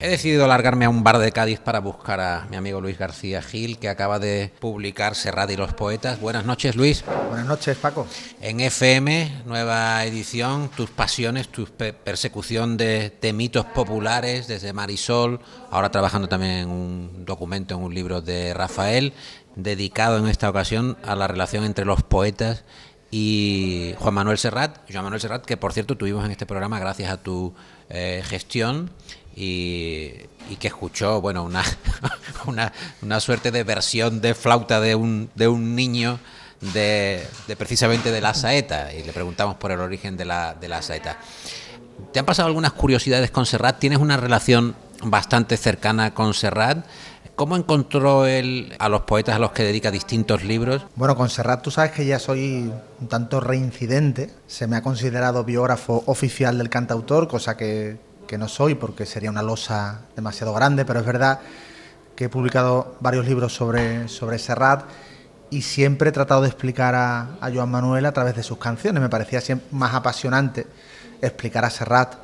He decidido largarme a un bar de Cádiz para buscar a mi amigo Luis García Gil, que acaba de publicar Serrat y los Poetas. Buenas noches, Luis. Buenas noches, Paco. En FM, nueva edición, tus pasiones, tu persecución de, mitos populares desde Marisol, ahora trabajando también en un documento, en un libro de Rafael, dedicado en esta ocasión a la relación entre los poetas y Juan Manuel Serrat. Juan Manuel Serrat, que por cierto tuvimos en este programa gracias a tu eh, gestión y, que escuchó bueno una, una, una, suerte de versión de flauta de un, de un niño de, precisamente de la saeta y le preguntamos por el origen de la, de la saeta. ¿Te han pasado algunas curiosidades con Serrat? ¿Tienes una relación bastante cercana con Serrat? ¿Cómo encontró él a los poetas a los que dedica distintos libros? Bueno, con Serrat tú sabes que ya soy un tanto reincidente. Se me ha considerado biógrafo oficial del cantautor, cosa que, que no soy porque sería una losa demasiado grande, pero es verdad que he publicado varios libros sobre, sobre Serrat y siempre he tratado de explicar a, a Joan Manuel a través de sus canciones. Me parecía siempre más apasionante explicar a Serrat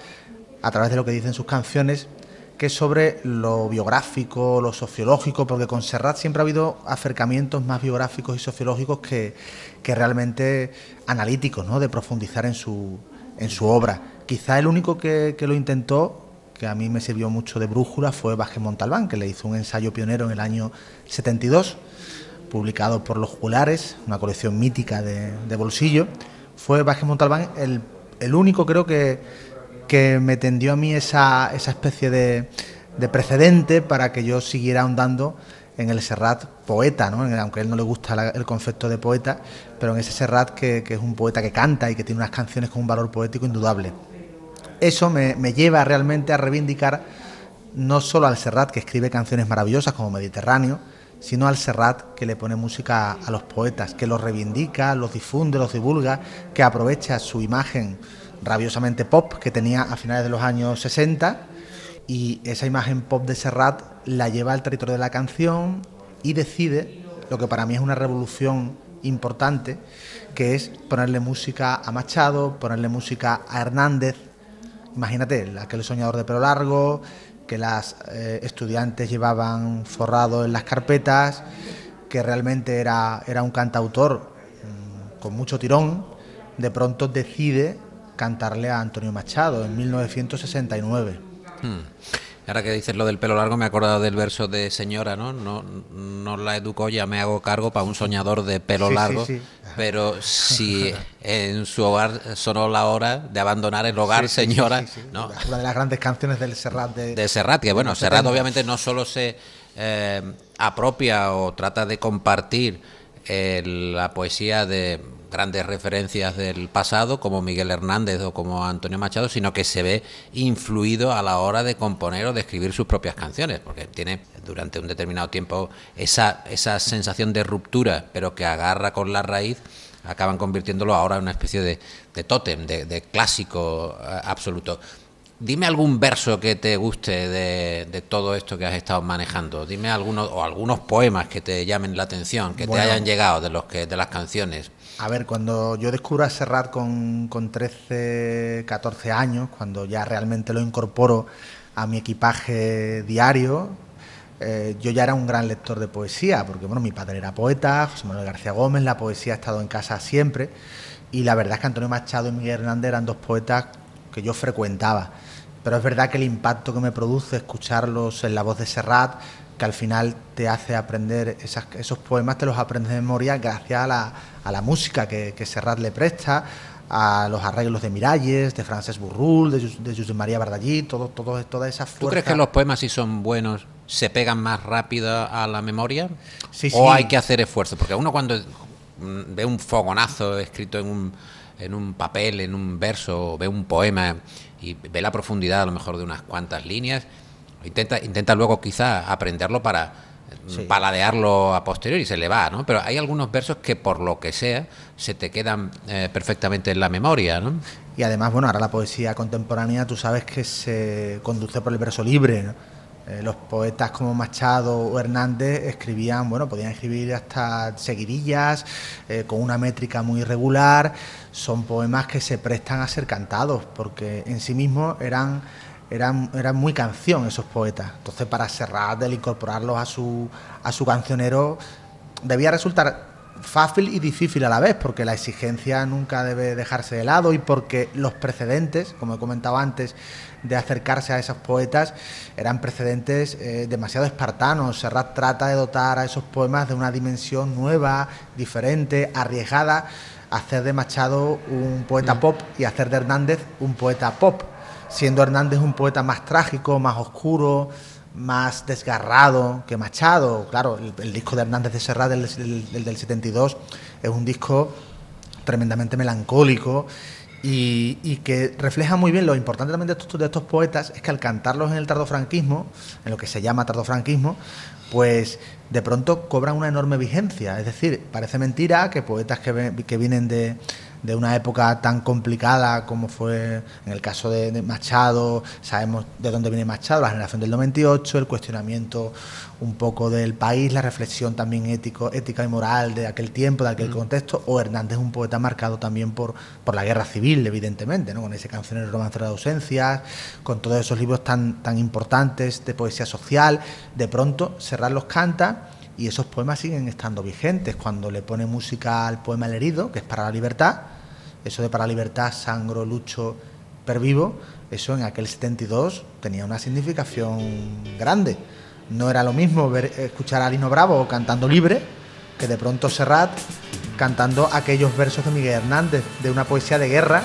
a través de lo que dicen sus canciones que sobre lo biográfico, lo sociológico, porque con Serrat siempre ha habido acercamientos más biográficos y sociológicos que, que realmente analíticos, ¿no? de profundizar en su, en su obra. Quizá el único que, lo intentó, que a mí me sirvió mucho de brújula, fue Vázquez Montalbán, que le hizo un ensayo pionero en el año 72, publicado por Los Jugulares, una colección mítica de, bolsillo. Fue Vázquez Montalbán el, único, creo que, que me tendió a mí esa, esa especie de, de precedente para que yo siguiera ahondando en el Serrat poeta, ¿no? aunque a él no le gusta el concepto de poeta, pero en ese Serrat que, que, es un poeta que canta y que tiene unas canciones con un valor poético indudable. Eso me, lleva realmente a reivindicar no solo al Serrat que escribe canciones maravillosas como Mediterráneo, sino al Serrat que le pone música a los poetas, que los reivindica, los difunde, los divulga, que aprovecha su imagen rabiosamente pop que tenía a finales de los años 60 y esa imagen pop de Serrat la lleva al territorio de la canción y decide lo que para mí es una revolución importante, que es ponerle música a Machado, ponerle música a Hernández. Imagínate, aquel soñador de pelo largo, que las eh, estudiantes llevaban forrado en las carpetas, que realmente era, era un cantautor mm, con mucho tirón, de pronto decide cantarle a Antonio Machado en 1969. Hmm. Ahora que dices lo del pelo largo, me he acordado del verso de señora, ¿no? No, no la educo, ya me hago cargo para un soñador de pelo largo. Pero si en su hogar sonó la hora de abandonar el hogar, señora. ¿no? Una de las grandes canciones del Serrat. De, de Serrat, que bueno, Serrat obviamente no solo se eh, apropia o trata de compartir la poesía de grandes referencias del pasado como Miguel Hernández o como Antonio Machado, sino que se ve influido a la hora de componer o de escribir sus propias canciones, porque tiene durante un determinado tiempo esa, esa sensación de ruptura, pero que agarra con la raíz, acaban convirtiéndolo ahora en una especie de, de tótem, de, clásico eh, absoluto. Dime algún verso que te guste de, todo esto que has estado manejando. Dime algunos o algunos poemas que te llamen la atención, que te hayan llegado de los que de las canciones. A ver, cuando yo descubro a Serrat con, con 13, 14 años, cuando ya realmente lo incorporo a mi equipaje diario, eh, yo ya era un gran lector de poesía, porque bueno, mi padre era poeta, José Manuel García Gómez, la poesía ha estado en casa siempre, y la verdad es que Antonio Machado y Miguel Hernández eran dos poetas que yo frecuentaba. Pero es verdad que el impacto que me produce escucharlos en la voz de Serrat, que al final te hace aprender esos poemas, te los aprendes de memoria gracias a la, a la música que, que, Serrat le presta, a los arreglos de Miralles, de Frances Burrul, de, de José María Bardallí, todo, todo, toda esa fuerza. ¿Tú crees que los poemas, si son buenos, se pegan más rápido a la memoria? Sí, ¿O hay que hacer esfuerzo? Porque uno cuando ve un fogonazo escrito en un, en un papel, en un verso, ve un poema y ve la profundidad a lo mejor de unas cuantas líneas, Intenta, intenta luego quizá aprenderlo para paladearlo a posteriori y se le va, ¿no? Pero hay algunos versos que por lo que sea se te quedan eh, perfectamente en la memoria, ¿no? Y además, bueno, ahora la poesía contemporánea tú sabes que se conduce por el verso libre, eh, los poetas como Machado o Hernández escribían, bueno, podían escribir hasta seguidillas, eh, con una métrica muy irregular. Son poemas que se prestan a ser cantados, porque en sí mismos eran eran, eran muy canción esos poetas. Entonces, para Serrat, el incorporarlos a su, a su cancionero, debía resultar fácil y difícil a la vez, porque la exigencia nunca debe dejarse de lado y porque los precedentes, como he comentado antes, de acercarse a esos poetas eran precedentes eh, demasiado espartanos. Serrat trata de dotar a esos poemas de una dimensión nueva, diferente, arriesgada, hacer de Machado un poeta mm. pop y hacer de Hernández un poeta pop, siendo Hernández un poeta más trágico, más oscuro, más desgarrado que Machado. Claro, el, disco de Hernández de Serrat, el, del 72, es un disco tremendamente melancólico y, que refleja muy bien lo importante también de estos, de estos poetas es que al cantarlos en el tardofranquismo, en lo que se llama tardofranquismo, pues de pronto cobran una enorme vigencia. Es decir, parece mentira que poetas que, que vienen de, de una época tan complicada como fue en el caso de, Machado, sabemos de dónde viene Machado, la generación del 98, el cuestionamiento un poco del país, la reflexión también ético, ética y moral de aquel tiempo, de aquel mm. contexto, o Hernández un poeta marcado también por, por la guerra civil, evidentemente, ¿no? con ese cancionero romance de ausencias, con todos esos libros tan, tan importantes de poesía social, de pronto Serrat los canta y esos poemas siguen estando vigentes. Cuando le pone música al poema El herido, que es para la libertad, eso de para libertad, sangro, lucho, pervivo, eso en aquel 72 tenía una significación grande. No era lo mismo escuchar a Lino Bravo cantando libre que de pronto Serrat cantando aquellos versos de Miguel Hernández, de una poesía de guerra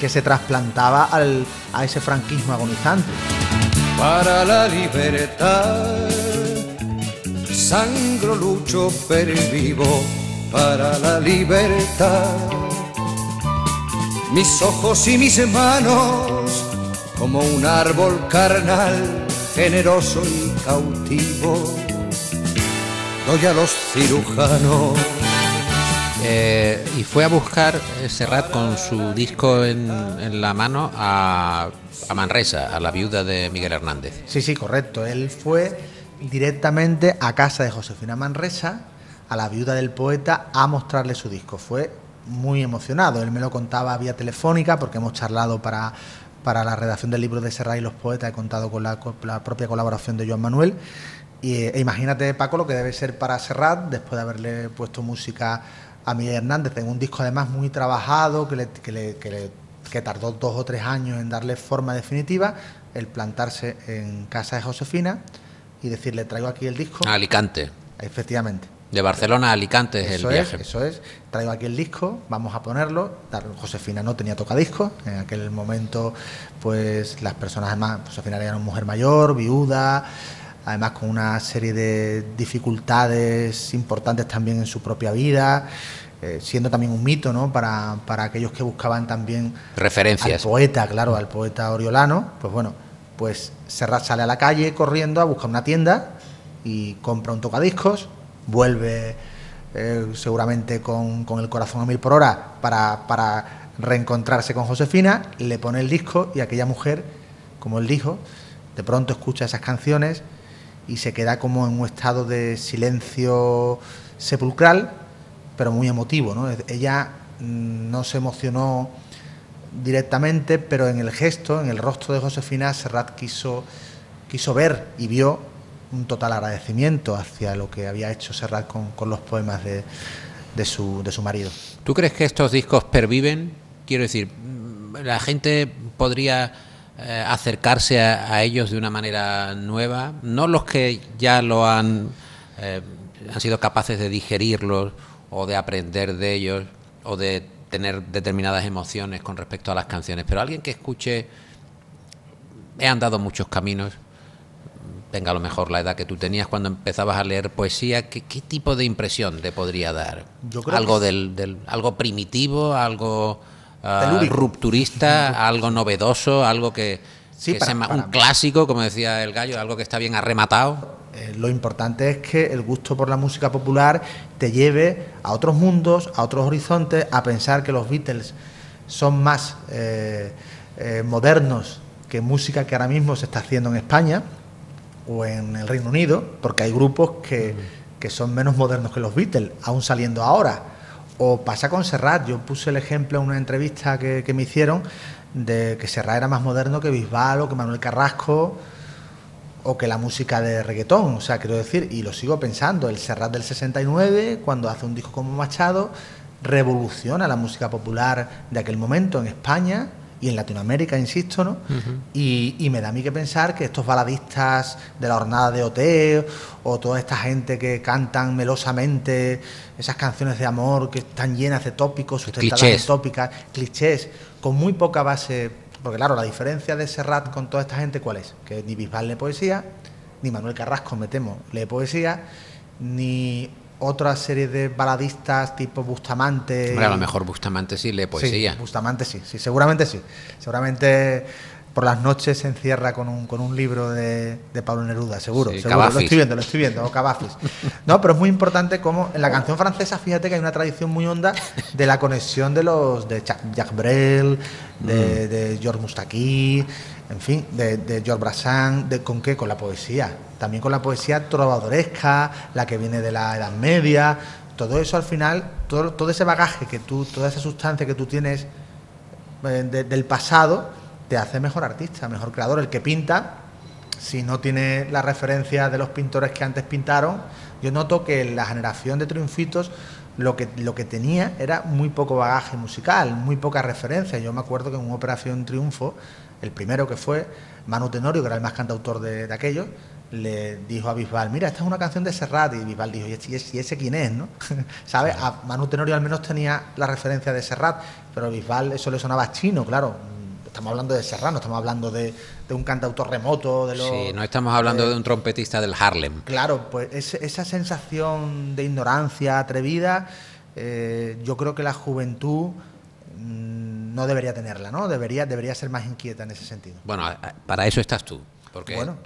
que se trasplantaba al, a ese franquismo agonizante. Para la libertad, sangro, lucho, pervivo, para la libertad mis ojos y mis manos, como un árbol carnal, generoso y cautivo, doy a los cirujanos. Eh, y fue a buscar Serrat con su disco en, la mano a, a, Manresa, a la viuda de Miguel Hernández. Sí, sí, correcto. Él fue directamente a casa de Josefina Manresa, a la viuda del poeta, a mostrarle su disco. Fue muy emocionado. Él me lo contaba vía telefónica porque hemos charlado para, para la redacción del libro de Serrat y los poetas, he contado con la, propia colaboración de Joan Manuel. Y, e imagínate, Paco, lo que debe ser para Serrat, después de haberle puesto música a Miguel Hernández, en un disco además muy trabajado, que, le, que, le, que, tardó dos o tres años en darle forma definitiva, el plantarse en casa de Josefina y decirle, traigo aquí el disco. Alicante. Efectivamente. De Barcelona a Alicante es el viaje. eso es. Traigo aquí el disco, vamos a ponerlo. Josefina no tenía tocadiscos. En aquel momento, pues las personas, además, Josefina era una mujer mayor, viuda, además con una serie de dificultades importantes también en su propia vida. Eh, siendo también un mito ¿no? para, para aquellos que buscaban también referencias al poeta, claro, al poeta oriolano, pues bueno, pues Serrat sale a la calle corriendo a buscar una tienda y compra un tocadiscos, vuelve eh, seguramente con, el corazón a mil por hora para, para reencontrarse con Josefina, le pone el disco y aquella mujer, como él dijo, de pronto escucha esas canciones y se queda como en un estado de silencio sepulcral, pero muy emotivo. ¿no? Ella mm, no se emocionó directamente, pero en el gesto, en el rostro de Josefina, Serrat quiso, quiso ver y vio un total agradecimiento hacia lo que había hecho Serrat con, los poemas de, de, su, de su marido. ¿Tú crees que estos discos perviven? Quiero decir, la gente podría eh, acercarse a, ellos de una manera nueva, no los que ya lo han, eh, han sido capaces de digerirlos o de aprender de ellos o de tener determinadas emociones con respecto a las canciones, pero alguien que escuche, he andado muchos caminos, tenga a lo mejor la edad que tú tenías cuando empezabas a leer poesía, ¿qué, tipo de impresión te podría dar? algo del, algo primitivo, algo ah, rupturista, algo novedoso, algo que, sea un clásico, como decía el gallo, algo que está bien arrematado. Eh, lo importante es que el gusto por la música popular te lleve a otros mundos, a otros horizontes, a pensar que los Beatles son más eh, eh, modernos que música que ahora mismo se está haciendo en España o en el Reino Unido, porque hay grupos que, son menos modernos que los Beatles, aún saliendo ahora, O pasa con Serrat. Yo puse el ejemplo en una entrevista que, que me hicieron de que Serrat era más moderno que Bisbal o que Manuel Carrasco o que la música de reggaetón. O sea, quiero decir, y lo sigo pensando, el Serrat del 69, cuando hace un disco como Machado, revoluciona la música popular de aquel momento en España y en Latinoamérica, insisto, ¿no? y, me da a mí que pensar que estos baladistas de la jornada de OT o toda esta gente que cantan melosamente esas canciones de amor que están llenas de tópicos, sustentadas en tópicas, clichés, con muy poca base, porque claro, la diferencia de Serrat con toda esta gente, ¿cuál es? Que ni Bisbal lee poesía, ni Manuel Carrasco, me temo, lee poesía, ni otra serie de baladistas tipo Bustamante. a lo mejor Bustamante sí lee poesía. Sí, Bustamante sí, sí, seguramente sí. Seguramente por las noches se encierra con un, con un libro de, de Pablo Neruda, seguro. seguro. Lo estoy viendo, lo estoy viendo, o Cavafis. No, pero es muy importante como en la canción francesa, fíjate que hay una tradición muy honda de la conexión de los de Jacques Brel, de, mm. de Georges Moustaki, en fin, de, de Georges Brassens, de, ¿con qué? Con la poesía también con la poesía trovadoresca, la que viene de la Edad Media, todo eso al final, todo, todo ese bagaje que tú, toda esa sustancia que tú tienes eh, del pasado, te hace mejor artista, mejor creador. El que pinta, si no tiene la referencia de los pintores que antes pintaron, yo noto que la generación de triunfitos lo que, lo que tenía era muy poco bagaje musical, muy poca referencia. Yo me acuerdo que en una Operación Triunfo, el primero que fue, Manu Tenorio, que era el más cantautor de, de le dijo a Bisbal, mira, esta es una canción de Serrat, y Bisbal dijo, ¿y ese, quién es? ¿no? ¿Sabes? A Manu Tenorio al menos tenía la referencia de Serrat, pero a Bisbal eso le sonaba chino, claro. Estamos hablando de Serrat, no estamos hablando de, un cantautor remoto. De sí, no estamos hablando de un trompetista del Harlem. Claro, pues esa sensación de ignorancia atrevida, eh, yo creo que la juventud mm, no debería tenerla, ¿no? Debería, debería ser más inquieta en ese sentido. Bueno, para eso estás tú. Porque bueno,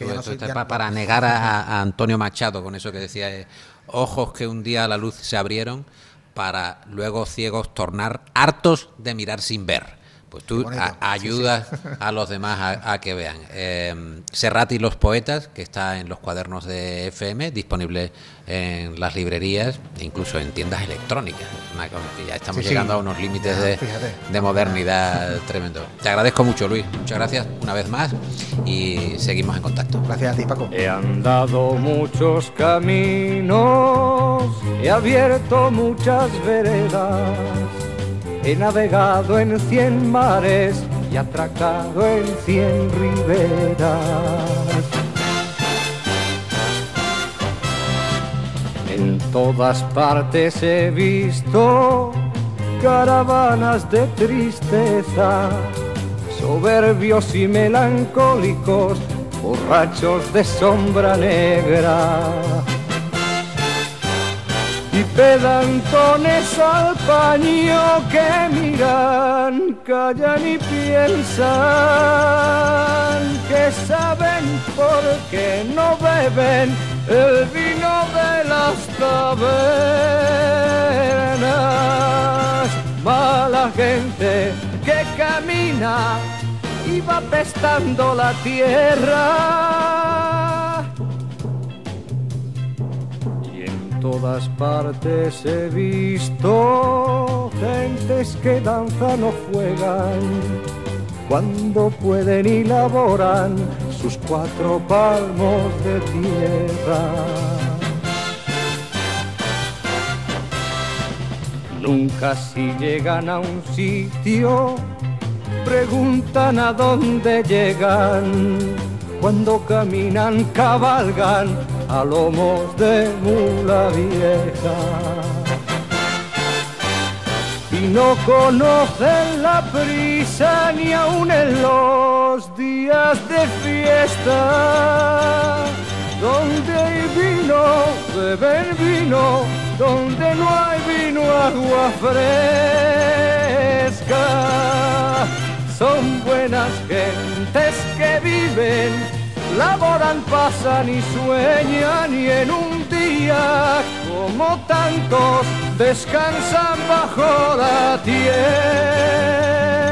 para, negar a, Antonio Machado con eso que decía, eh, ojos que un día a la luz se abrieron para luego ciegos tornar hartos de mirar sin ver. Pues tú ayudas a los demás a, que vean. Eh, Serrat y los poetas, que está en los cuadernos de FM, disponible en las librerías e incluso en tiendas electrónicas. ya estamos llegando a unos límites de, modernidad tremendo. Te agradezco mucho, Luis. Muchas gracias una vez más y seguimos en contacto. Gracias a ti, Paco. He andado muchos caminos, he abierto muchas veredas He navegado en cien mares y atracado en cien riberas. En todas partes he visto caravanas de tristeza, soberbios y melancólicos, borrachos de sombra negra y pedantones al paño que miran, callan y piensan que saben por qué no beben el vino de las tabernas. Mala gente que camina y va pestando la tierra todas partes he visto gentes que danzan o juegan cuando pueden y laboran sus cuatro palmos de tierra. Nunca si llegan a un sitio, preguntan a dónde llegan. Cuando caminan, cabalgan a lomos de mula vieja. Y no conocen la prisa ni aun en los días de fiesta. Donde hay vino, beben vino, donde no hay vino, agua fresca. Son buenas gentes que viven laboran, pasan y sueñan y en un día como tantos descansan bajo la tierra.